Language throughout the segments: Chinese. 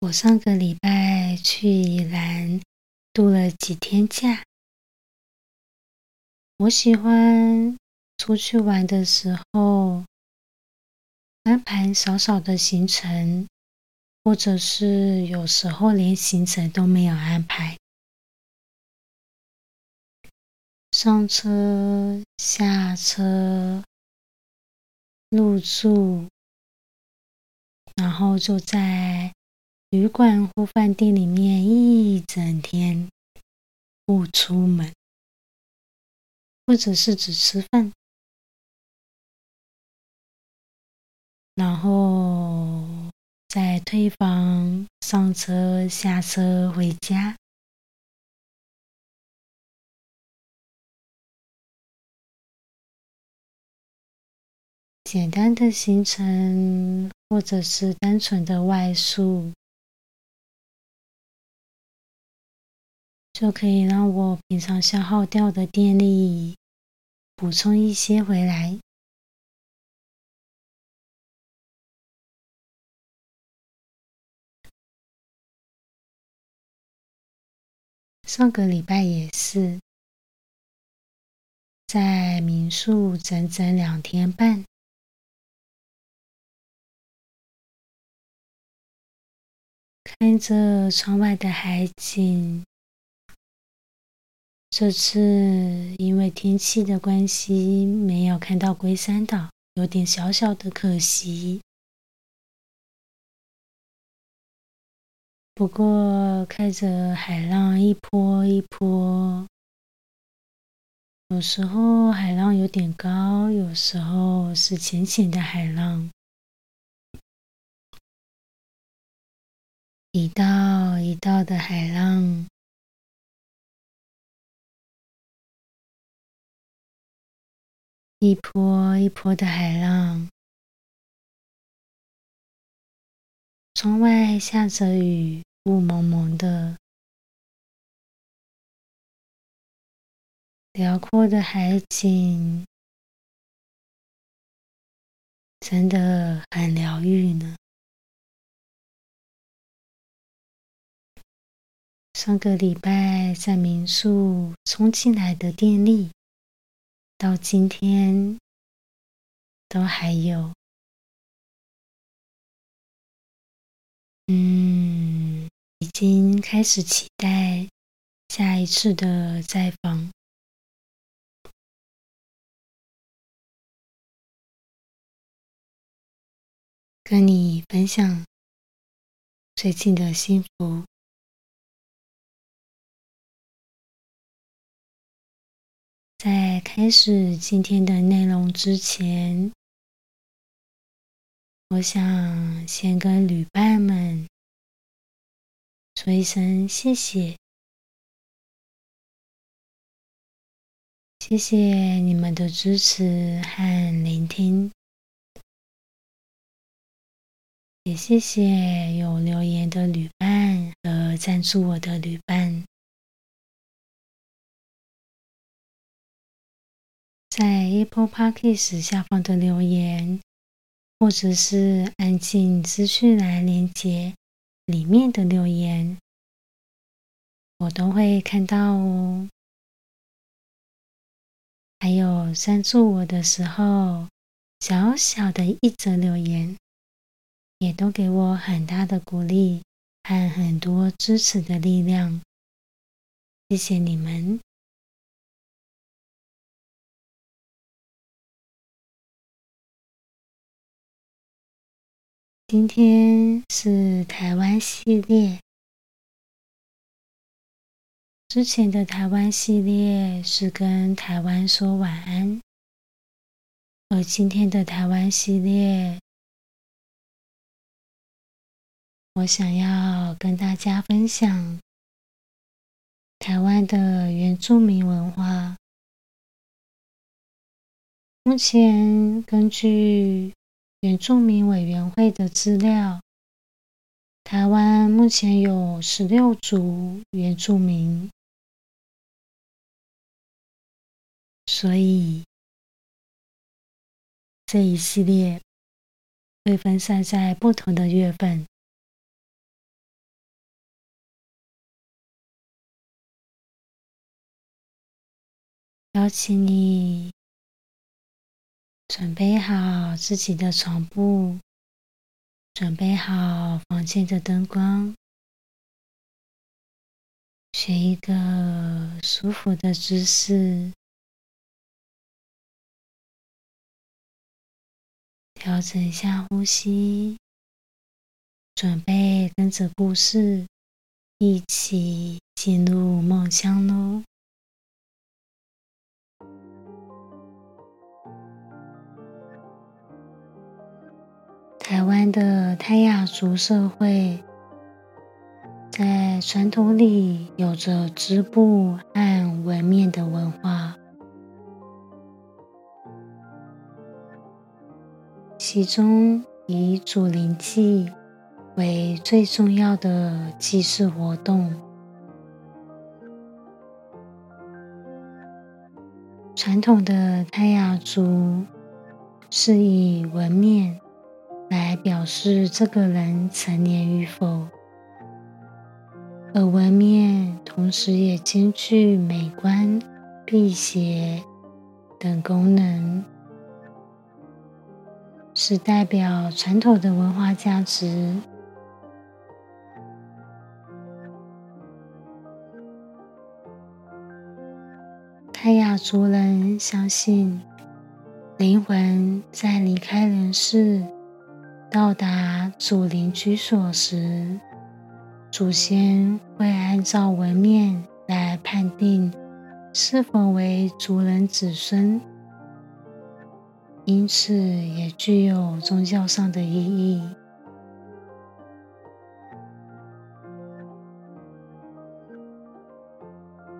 我上个礼拜去宜兰度了几天假。我喜欢出去玩的时候安排少少的行程，或者是有时候连行程都没有安排，上车、下车、入住，然后就在。旅馆或饭店里面一整天不出门，或者是只吃饭，然后再退房、上车、下车回家，简单的行程，或者是单纯的外宿。就可以让我平常消耗掉的电力补充一些回来。上个礼拜也是在民宿整整两天半，看着窗外的海景。这次因为天气的关系，没有看到龟山岛，有点小小的可惜。不过看着海浪一波一波，有时候海浪有点高，有时候是浅浅的海浪，一道一道的海浪。一波一波的海浪，窗外下着雨，雾蒙蒙的，辽阔的海景真的很疗愈呢。上个礼拜在民宿充进来的电力。到今天都还有，嗯，已经开始期待下一次的再访，跟你分享最近的幸福。在开始今天的内容之前，我想先跟旅伴们说一声谢谢，谢谢你们的支持和聆听，也谢谢有留言的旅伴和赞助我的旅伴。在 Apple Podcast 下方的留言，或者是安静资讯栏连接里面的留言，我都会看到哦。还有赞助我的时候，小小的一则留言，也都给我很大的鼓励和很多支持的力量。谢谢你们。今天是台湾系列，之前的台湾系列是跟台湾说晚安，而今天的台湾系列，我想要跟大家分享台湾的原住民文化。目前根据原住民委员会的资料，台湾目前有十六族原住民，所以这一系列会分散在不同的月份。邀请你准备好自己的床铺。准备好房间的灯光，选一个舒服的姿势，调整一下呼吸，准备跟着故事一起进入梦乡喽。台湾的泰雅族社会，在传统里有着织布和纹面的文化，其中以祖灵祭为最重要的祭祀活动。传统的泰雅族是以纹面。来表示这个人成年与否，而纹面同时也兼具美观、辟邪等功能，是代表传统的文化价值。泰雅族人相信，灵魂在离开人世。到达祖灵居所时，祖先会按照纹面来判定是否为族人子孙，因此也具有宗教上的意义。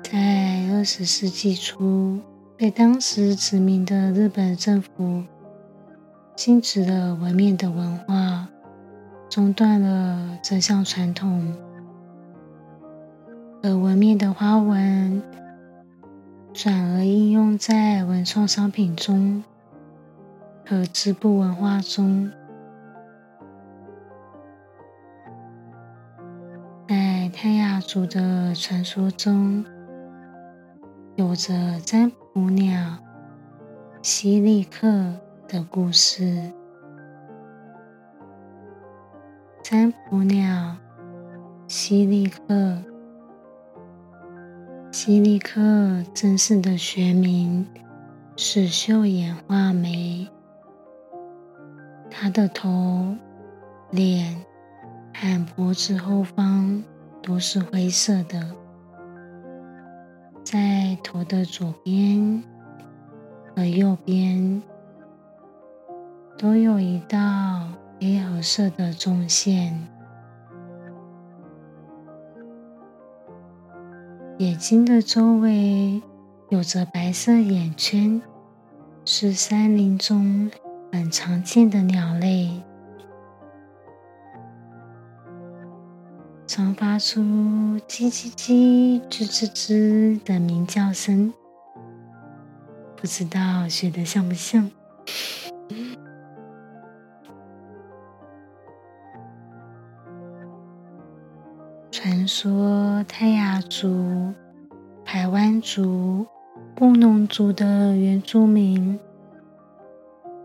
在二十世纪初，被当时殖民的日本政府。禁止了纹面的文化，中断了这项传统，而纹面的花纹转而应用在文创商品中和织布文化中。在泰雅族的传说中，有着占卜鸟西利克。的故事。占卜鸟西利克，西利克正式的学名是秀眼画眉。它的头、脸和脖子后方都是灰色的，在头的左边和右边。都有一道黑褐色的纵线，眼睛的周围有着白色眼圈，是山林中很常见的鸟类，常发出叽叽叽、吱吱吱的鸣叫声，不知道学的像不像？传说泰雅族、排湾族、布农族的原住民，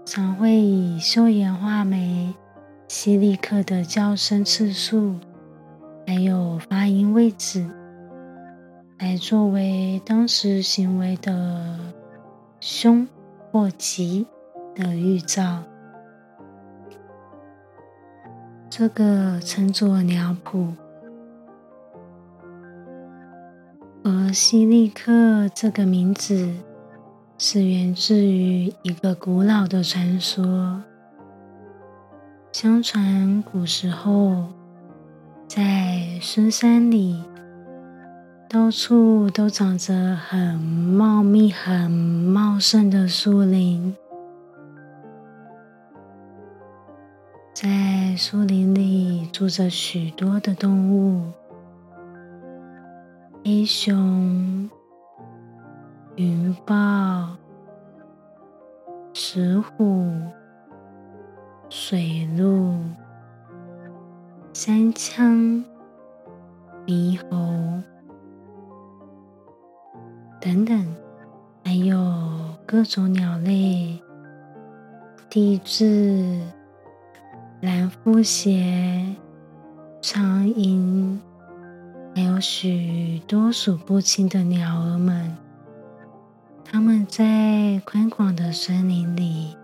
常会以秀眼画眉、西利克的叫声次数，还有发音位置，来作为当时行为的凶或吉的预兆。这个称作鸟谱。而西利克这个名字是源自于一个古老的传说。相传古时候在深山里，到处都长着很茂密、很茂盛的树林。在树林里住着许多的动物：黑熊、云豹、石虎、水鹿。山羌、猕猴等等，还有各种鸟类、地质、蓝腹鹇、苍蝇，还有许多数不清的鸟儿们。它们在宽广的森林里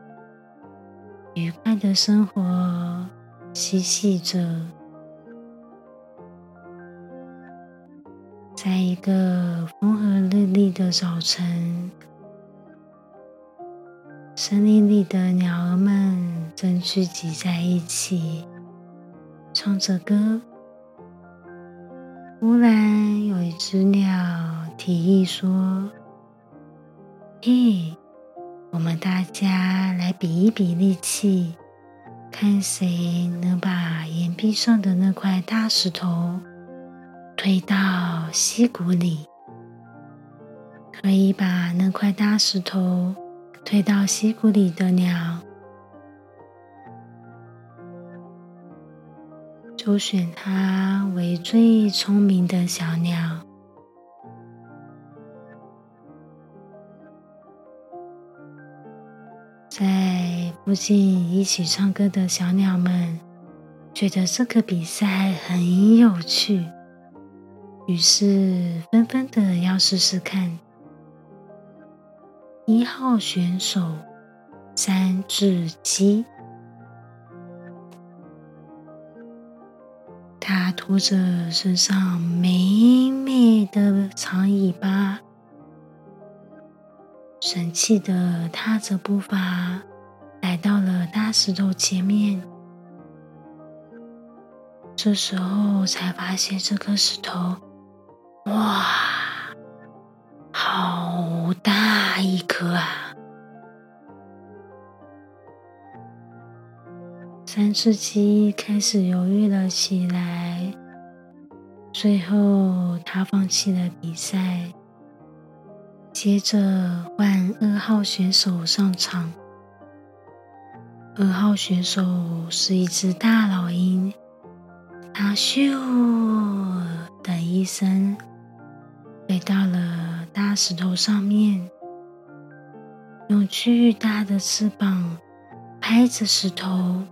愉快的生活，嬉戏着。在一个风和日丽的早晨，森林里的鸟儿们正聚集在一起，唱着歌。忽然，有一只鸟提议说：“嘿，我们大家来比一比力气，看谁能把岩壁上的那块大石头。”推到溪谷里，可以把那块大石头推到溪谷里的鸟，就选它为最聪明的小鸟。在附近一起唱歌的小鸟们，觉得这个比赛很有趣。于是纷纷的要试试看。一号选手三只鸡，拖着身上美美的长尾巴，神气的踏着步伐，来到了大石头前面。这时候才发现这颗石头。哇，好大一颗啊！三只鸡开始犹豫了起来，最后他放弃了比赛，接着换二号选手上场。二号选手是一只大老鹰，它咻的一声。飞到了大石头上面，用巨大的翅膀拍着石头，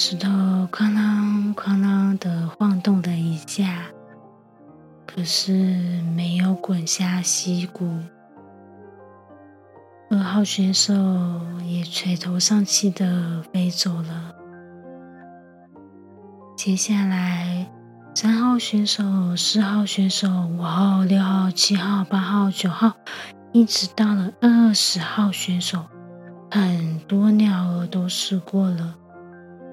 石头哐啷哐啷的晃动了一下，可是没有滚下溪谷。二号选手也垂头丧气的飞走了。接下来。三号选手、四号选手、五号、六号、七号、八号、九号，一直到了二十号选手，很多鸟儿都试过了，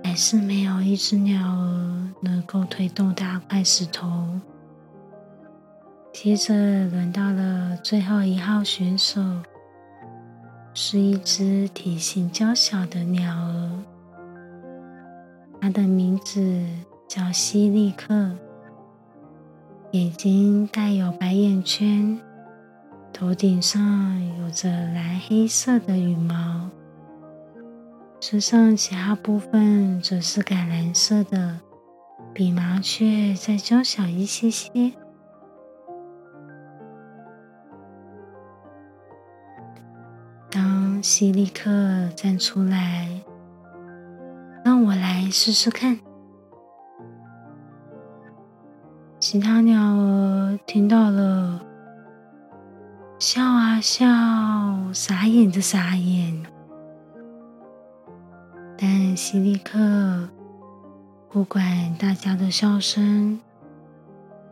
还是没有一只鸟儿能够推动大块石头。接着轮到了最后一号选手，是一只体型娇小的鸟儿，它的名字。叫西利克，眼睛带有白眼圈，头顶上有着蓝黑色的羽毛，身上其他部分则是橄榄色的，比麻雀再娇小一些些。当西利克站出来，让我来试试看。其他鸟儿听到了，笑啊笑，傻眼的傻眼。希利克不管大家的笑声，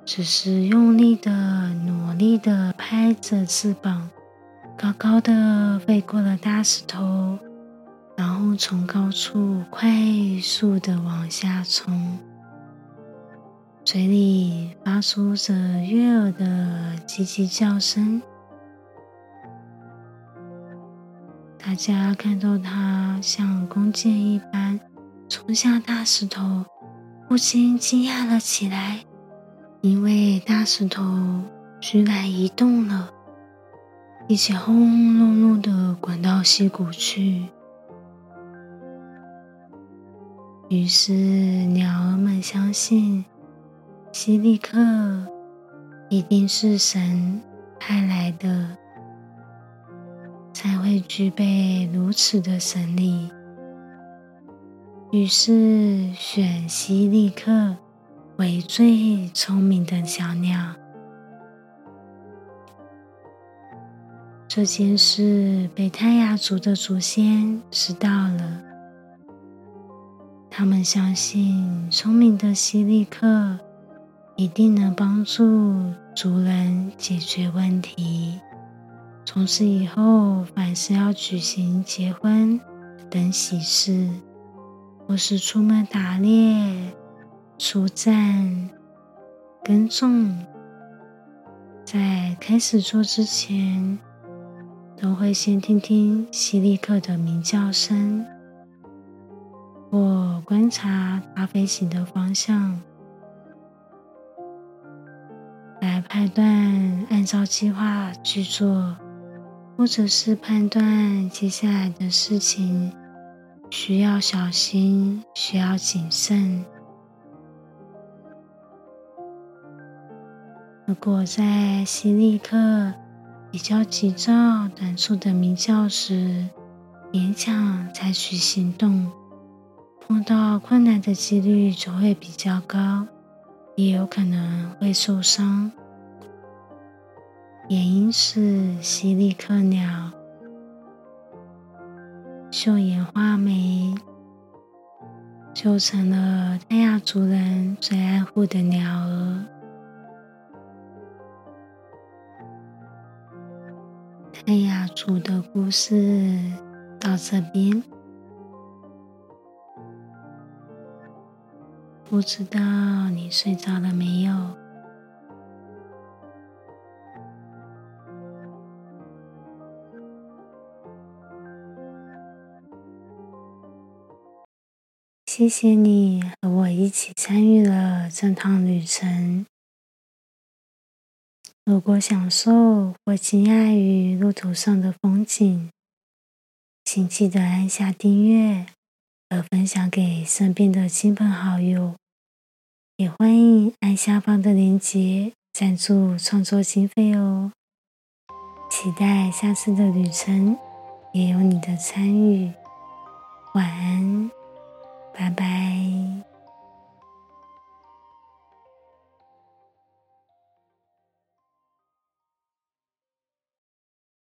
只是用力的、努力的拍着翅膀，高高的飞过了大石头，然后从高处快速的往下冲，嘴里发出着悦耳的叽叽叫声。大家看到它像弓箭一般冲向大石头，不禁惊讶了起来，因为大石头居然移动了，并且轰轰隆隆的滚到溪谷去。于是鸟儿们相信，希利克一定是神派来的。才会具备如此的神力。于是选希利克为最聪明的小鸟。这件事被泰雅族的祖先知道了，他们相信聪明的希利克一定能帮助族人解决问题。从此以后，凡是要举行结婚等喜事，或是出门打猎、出战、耕种，在开始做之前，都会先听听希利克的鸣叫声，或观察它飞行的方向，来判断按照计划去做。或者是判断接下来的事情需要小心，需要谨慎。如果在希利克比较急躁、短促的鸣叫时，勉强采取行动，碰到困难的几率就会比较高，也有可能会受伤。原因是犀利克鸟秀眼画眉，就成了泰雅族人最爱护的鸟儿。泰雅族的故事到这边，不知道你睡着了没有？谢谢你和我一起参与了这趟旅程。如果享受或惊讶于路途上的风景，请记得按下订阅和分享给身边的亲朋好友。也欢迎按下方的链接赞助创作经费哦。期待下次的旅程也有你的参与。晚安。拜拜。